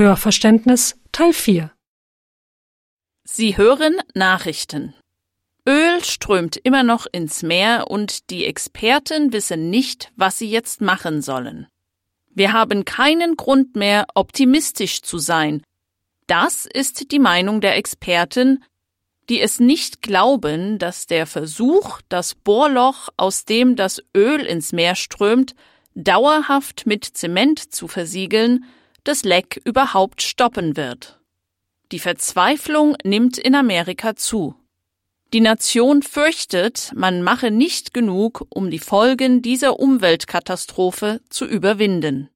Hörverständnis Teil 4 Sie hören Nachrichten. Öl strömt immer noch ins Meer und die Experten wissen nicht, was sie jetzt machen sollen. Wir haben keinen Grund mehr, optimistisch zu sein. Das ist die Meinung der Experten, die es nicht glauben, dass der Versuch, das Bohrloch, aus dem das Öl ins Meer strömt, dauerhaft mit Zement zu versiegeln, das Leck überhaupt stoppen wird. Die Verzweiflung nimmt in Amerika zu. Die Nation fürchtet, man mache nicht genug, um die Folgen dieser Umweltkatastrophe zu überwinden.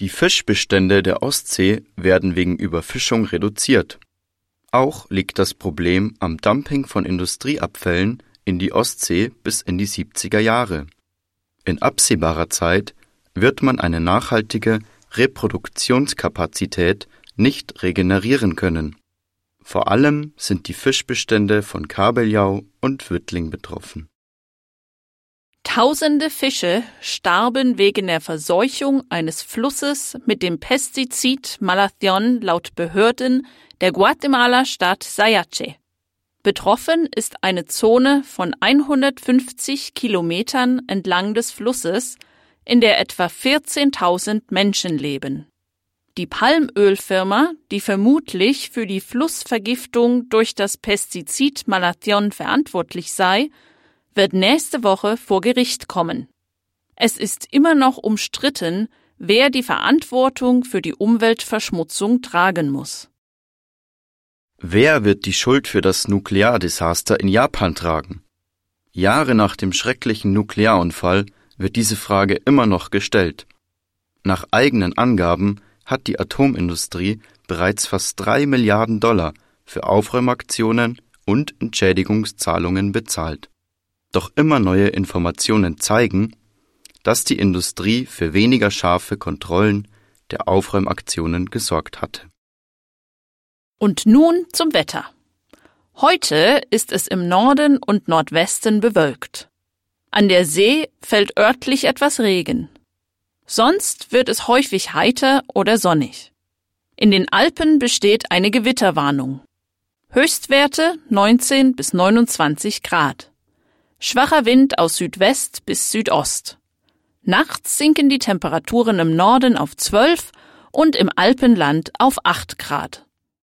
Die Fischbestände der Ostsee werden wegen Überfischung reduziert. Auch liegt das Problem am Dumping von Industrieabfällen in die Ostsee bis in die 70er Jahre. In absehbarer Zeit wird man eine nachhaltige Reproduktionskapazität nicht regenerieren können. Vor allem sind die Fischbestände von Kabeljau und Wittling betroffen. Tausende Fische starben wegen der Verseuchung eines Flusses mit dem Pestizid Malathion laut Behörden der Guatemala-Stadt Sayache. Betroffen ist eine Zone von 150 Kilometern entlang des Flusses, in der etwa 14.000 Menschen leben. Die Palmölfirma, die vermutlich für die Flussvergiftung durch das Pestizid Malathion verantwortlich sei, wird nächste Woche vor Gericht kommen. Es ist immer noch umstritten, wer die Verantwortung für die Umweltverschmutzung tragen muss. Wer wird die Schuld für das Nukleardesaster in Japan tragen? Jahre nach dem schrecklichen Nuklearunfall wird diese Frage immer noch gestellt. Nach eigenen Angaben hat die Atomindustrie bereits fast drei Milliarden Dollar für Aufräumaktionen und Entschädigungszahlungen bezahlt. Doch immer neue Informationen zeigen, dass die Industrie für weniger scharfe Kontrollen der Aufräumaktionen gesorgt hatte. Und nun zum Wetter. Heute ist es im Norden und Nordwesten bewölkt. An der See fällt örtlich etwas Regen. Sonst wird es häufig heiter oder sonnig. In den Alpen besteht eine Gewitterwarnung. Höchstwerte 19 bis 29 Grad. Schwacher Wind aus Südwest bis Südost. Nachts sinken die Temperaturen im Norden auf 12 und im Alpenland auf 8 Grad.